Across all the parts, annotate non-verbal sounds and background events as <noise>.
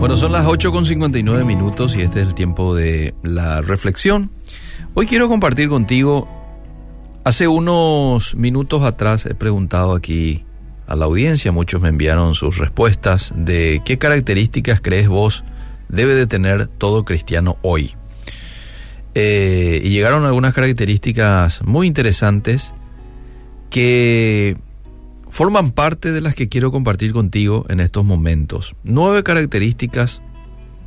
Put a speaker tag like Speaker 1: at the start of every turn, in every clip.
Speaker 1: Bueno, son las 8 con 59 minutos y este es el tiempo de la reflexión. Hoy quiero compartir contigo, hace unos minutos atrás he preguntado aquí a la audiencia, muchos me enviaron sus respuestas de qué características crees vos debe de tener todo cristiano hoy. Eh, y llegaron algunas características muy interesantes que forman parte de las que quiero compartir contigo en estos momentos. Nueve características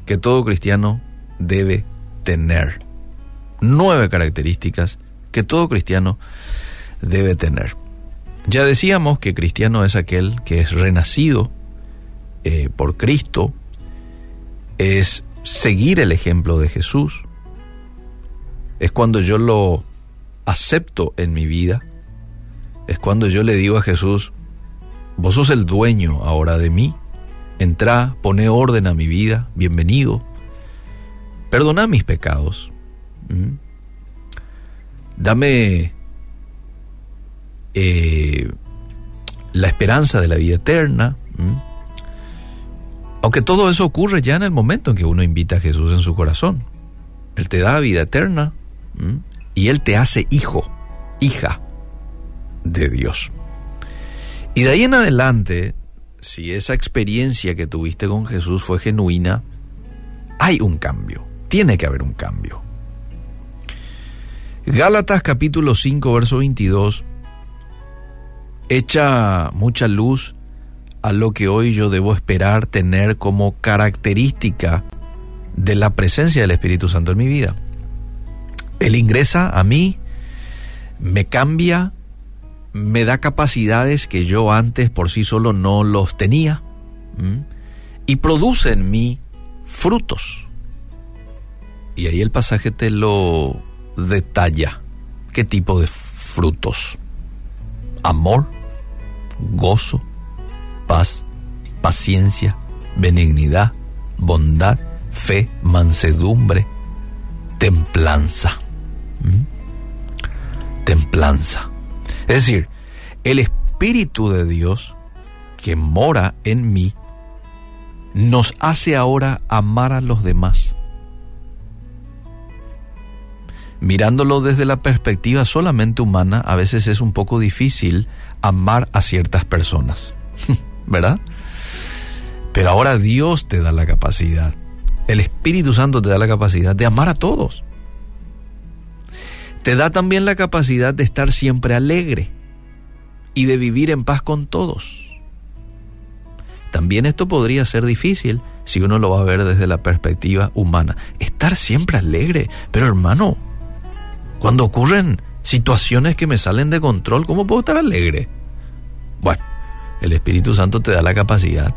Speaker 1: que todo cristiano debe tener. Nueve características que todo cristiano debe tener. Ya decíamos que cristiano es aquel que es renacido eh, por Cristo, es seguir el ejemplo de Jesús, es cuando yo lo acepto en mi vida, es cuando yo le digo a Jesús, vos sos el dueño ahora de mí, entra, pone orden a mi vida, bienvenido, perdona mis pecados, dame eh, la esperanza de la vida eterna. Aunque todo eso ocurre ya en el momento en que uno invita a Jesús en su corazón. Él te da vida eterna y Él te hace hijo, hija de Dios. Y de ahí en adelante, si esa experiencia que tuviste con Jesús fue genuina, hay un cambio, tiene que haber un cambio. Gálatas capítulo 5, verso 22 echa mucha luz a lo que hoy yo debo esperar tener como característica de la presencia del Espíritu Santo en mi vida. Él ingresa a mí, me cambia, me da capacidades que yo antes por sí solo no los tenía y produce en mí frutos. Y ahí el pasaje te lo detalla. ¿Qué tipo de frutos? amor, gozo, paz, paciencia, benignidad, bondad, fe, mansedumbre, templanza. Templanza. Es decir, el Espíritu de Dios que mora en mí nos hace ahora amar a los demás mirándolo desde la perspectiva solamente humana, a veces es un poco difícil amar a ciertas personas, <laughs> ¿verdad? Pero ahora Dios te da la capacidad, el Espíritu Santo te da la capacidad de amar a todos. Te da también la capacidad de estar siempre alegre y de vivir en paz con todos. También esto podría ser difícil si uno lo va a ver desde la perspectiva humana. Estar siempre alegre, pero hermano, cuando ocurren situaciones que me salen de control, ¿cómo puedo estar alegre? Bueno, el Espíritu Santo te da la capacidad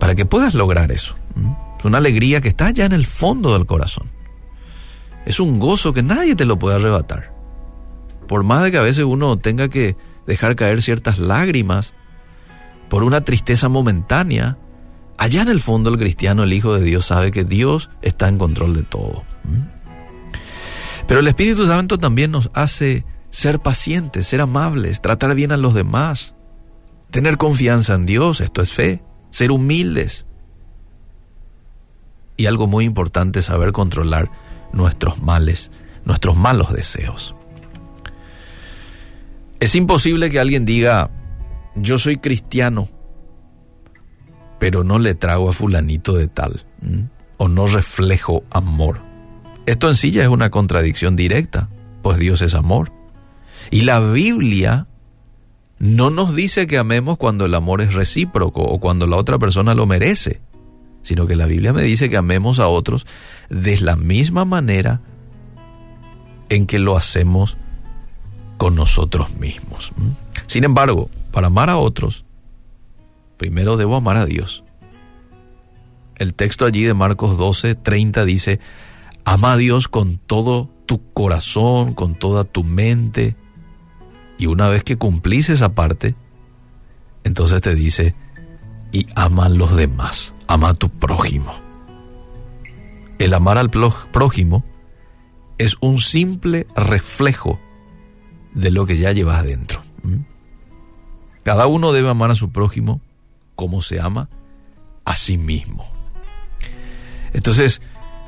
Speaker 1: para que puedas lograr eso. Es una alegría que está ya en el fondo del corazón. Es un gozo que nadie te lo puede arrebatar. Por más de que a veces uno tenga que dejar caer ciertas lágrimas por una tristeza momentánea, allá en el fondo el cristiano, el Hijo de Dios, sabe que Dios está en control de todo. Pero el Espíritu Santo también nos hace ser pacientes, ser amables, tratar bien a los demás, tener confianza en Dios, esto es fe, ser humildes. Y algo muy importante, saber controlar nuestros males, nuestros malos deseos. Es imposible que alguien diga, yo soy cristiano, pero no le trago a fulanito de tal, o no reflejo amor. Esto en sí ya es una contradicción directa, pues Dios es amor. Y la Biblia no nos dice que amemos cuando el amor es recíproco o cuando la otra persona lo merece, sino que la Biblia me dice que amemos a otros de la misma manera en que lo hacemos con nosotros mismos. Sin embargo, para amar a otros, primero debo amar a Dios. El texto allí de Marcos 12, 30 dice, Ama a Dios con todo tu corazón, con toda tu mente. Y una vez que cumplís esa parte, entonces te dice, y ama a los demás, ama a tu prójimo. El amar al prójimo es un simple reflejo de lo que ya llevas dentro. Cada uno debe amar a su prójimo como se ama a sí mismo. Entonces,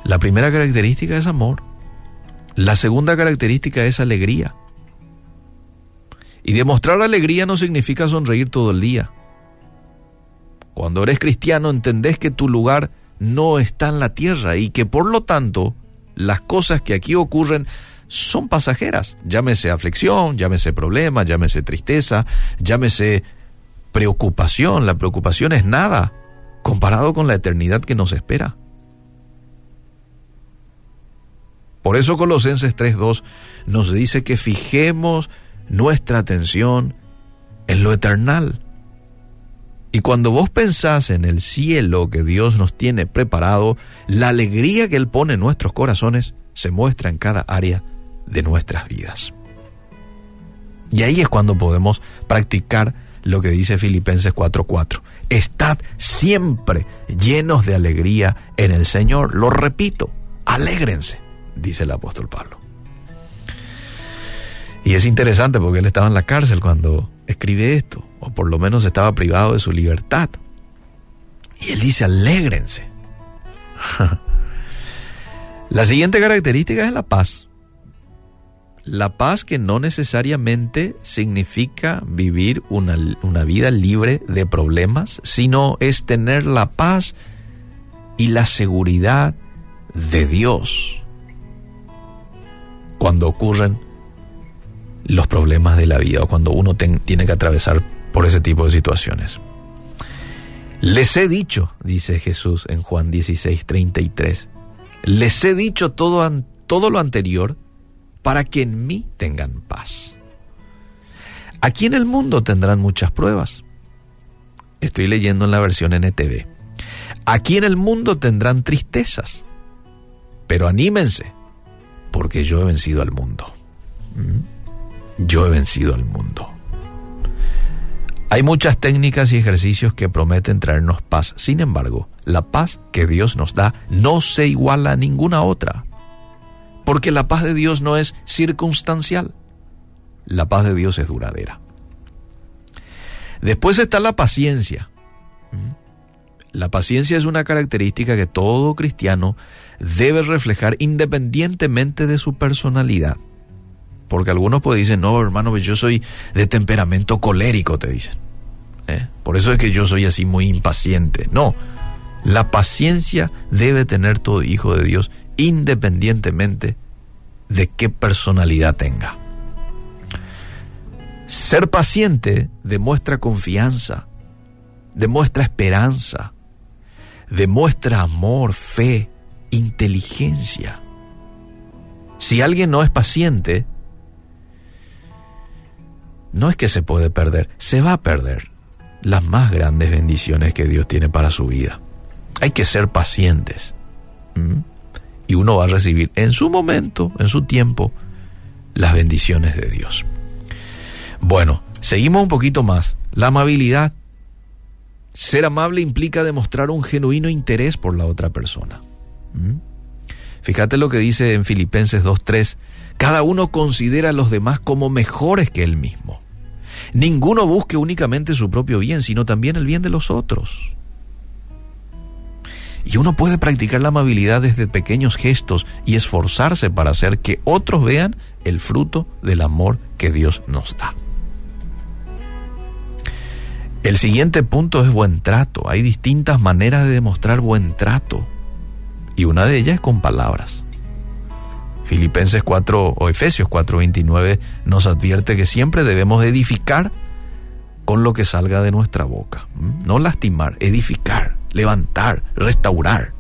Speaker 1: la primera característica es amor. La segunda característica es alegría. Y demostrar alegría no significa sonreír todo el día. Cuando eres cristiano entendés que tu lugar no está en la tierra y que por lo tanto las cosas que aquí ocurren son pasajeras. Llámese aflicción, llámese problema, llámese tristeza, llámese preocupación. La preocupación es nada comparado con la eternidad que nos espera. Por eso Colosenses 3.2 nos dice que fijemos nuestra atención en lo eternal. Y cuando vos pensás en el cielo que Dios nos tiene preparado, la alegría que Él pone en nuestros corazones se muestra en cada área de nuestras vidas. Y ahí es cuando podemos practicar lo que dice Filipenses 4:4. Estad siempre llenos de alegría en el Señor. Lo repito, alégrense, dice el apóstol Pablo. Y es interesante porque él estaba en la cárcel cuando escribe esto, o por lo menos estaba privado de su libertad. Y él dice, alégrense. <laughs> la siguiente característica es la paz. La paz que no necesariamente significa vivir una, una, vida libre de problemas, sino es tener la paz y la seguridad de Dios cuando ocurren los problemas de la vida o cuando uno tiene que atravesar por ese tipo de situaciones. Les he dicho, dice Jesús en Juan 16, 33, les he dicho todo, todo lo anterior para que en mí tengan paz. Aquí en el mundo tendrán muchas pruebas. Estoy leyendo en la versión NTV. Aquí en el mundo tendrán tristezas, pero anímense, porque yo he vencido al mundo. ¿Mm? Yo he vencido al mundo. Hay muchas técnicas y ejercicios que prometen traernos paz. Sin embargo, la paz que Dios nos da no se iguala a ninguna otra porque la paz de Dios no es circunstancial, la paz de Dios es duradera. Después está la paciencia. La paciencia es una característica que todo cristiano debe reflejar independientemente de su personalidad. Porque algunos pueden decir, no, hermano, pues yo soy de temperamento colérico, te dicen. ¿Eh? Por eso es que yo soy así muy impaciente. No, la paciencia debe tener todo hijo de Dios independientemente de qué personalidad tenga. Ser paciente demuestra confianza, demuestra esperanza, demuestra amor, fe, inteligencia. Si alguien no es paciente, no es que se puede perder, se va a perder las más grandes bendiciones que Dios tiene para su vida. Hay que ser pacientes. Y uno va a recibir en su momento, en su tiempo, las bendiciones de Dios. Bueno, seguimos un poquito más. La amabilidad. Ser amable implica demostrar un genuino interés por la otra persona. Fíjate lo que dice en Filipenses 2.3. Cada uno considera a los demás como mejores que él mismo. Ninguno busque únicamente su propio bien, sino también el bien de los otros. Y uno puede practicar la amabilidad desde pequeños gestos y esforzarse para hacer que otros vean el fruto del amor que Dios nos da. El siguiente punto es buen trato. Hay distintas maneras de demostrar buen trato. Y una de ellas es con palabras. Filipenses 4 o Efesios 4:29 nos advierte que siempre debemos edificar con lo que salga de nuestra boca. No lastimar, edificar levantar, restaurar.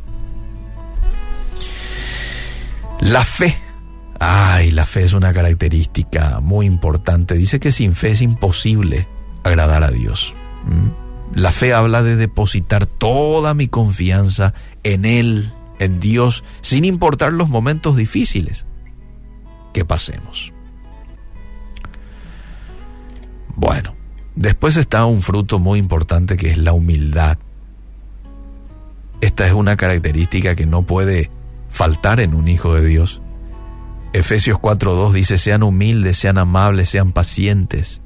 Speaker 1: La fe. Ay, la fe es una característica muy importante. Dice que sin fe es imposible agradar a Dios. La fe habla de depositar toda mi confianza en Él, en Dios, sin importar los momentos difíciles que pasemos. Bueno, después está un fruto muy importante que es la humildad. Esta es una característica que no puede faltar en un hijo de Dios. Efesios 4.2 dice, sean humildes, sean amables, sean pacientes,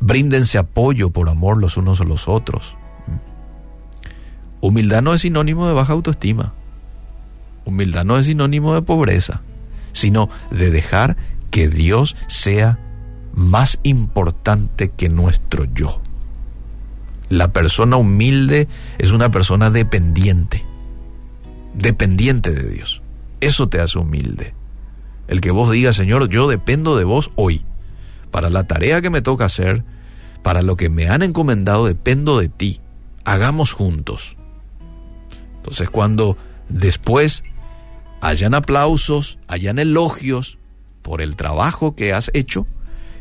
Speaker 1: bríndense apoyo por amor los unos a los otros. Humildad no es sinónimo de baja autoestima. Humildad no es sinónimo de pobreza, sino de dejar que Dios sea más importante que nuestro yo. La persona humilde es una persona dependiente, dependiente de Dios. Eso te hace humilde. El que vos digas, Señor, yo dependo de vos hoy. Para la tarea que me toca hacer, para lo que me han encomendado, dependo de ti. Hagamos juntos. Entonces cuando después hayan aplausos, hayan elogios por el trabajo que has hecho,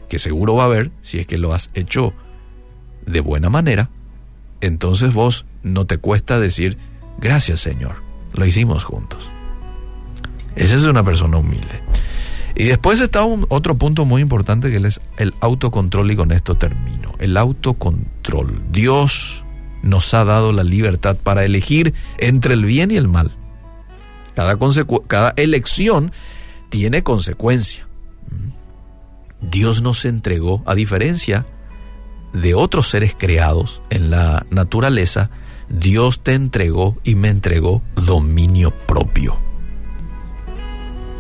Speaker 1: que seguro va a haber si es que lo has hecho de buena manera, entonces vos no te cuesta decir, gracias Señor, lo hicimos juntos. Esa es una persona humilde. Y después está un, otro punto muy importante que es el autocontrol y con esto termino. El autocontrol. Dios nos ha dado la libertad para elegir entre el bien y el mal. Cada, cada elección tiene consecuencia. Dios nos entregó, a diferencia de otros seres creados en la naturaleza, Dios te entregó y me entregó dominio propio.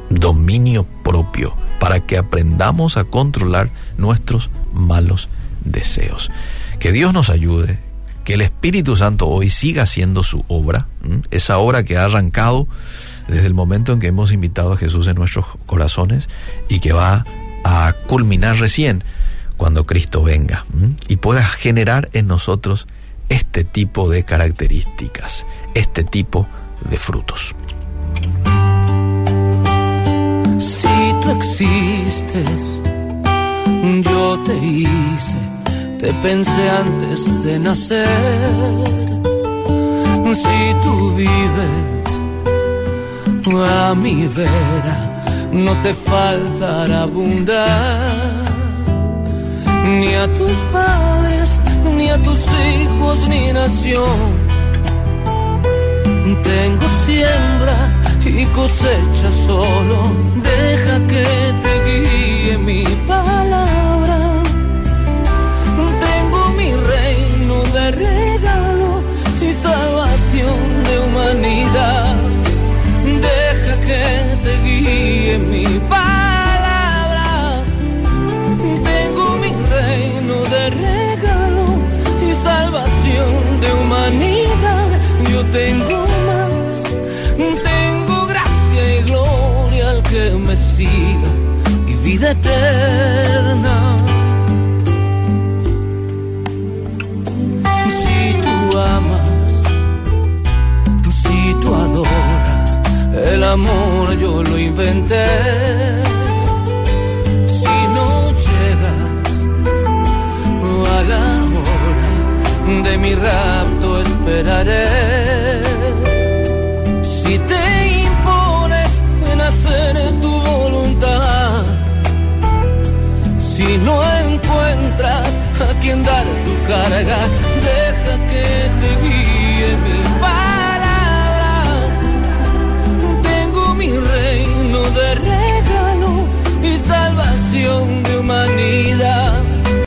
Speaker 1: Dominio propio para que aprendamos a controlar nuestros malos deseos. Que Dios nos ayude, que el Espíritu Santo hoy siga haciendo su obra, esa obra que ha arrancado desde el momento en que hemos invitado a Jesús en nuestros corazones y que va a culminar recién cuando Cristo venga y pueda generar en nosotros este tipo de características, este tipo de frutos.
Speaker 2: Si tú existes, yo te hice, te pensé antes de nacer. Si tú vives a mi vera, no te faltará abundar ni a tus padres, ni a tus hijos, ni nación. Tengo siembra y cosecha solo, deja que te guíe mi palabra. Eterna. Si tú amas, si tú adoras, el amor yo lo inventé de mi rapto daga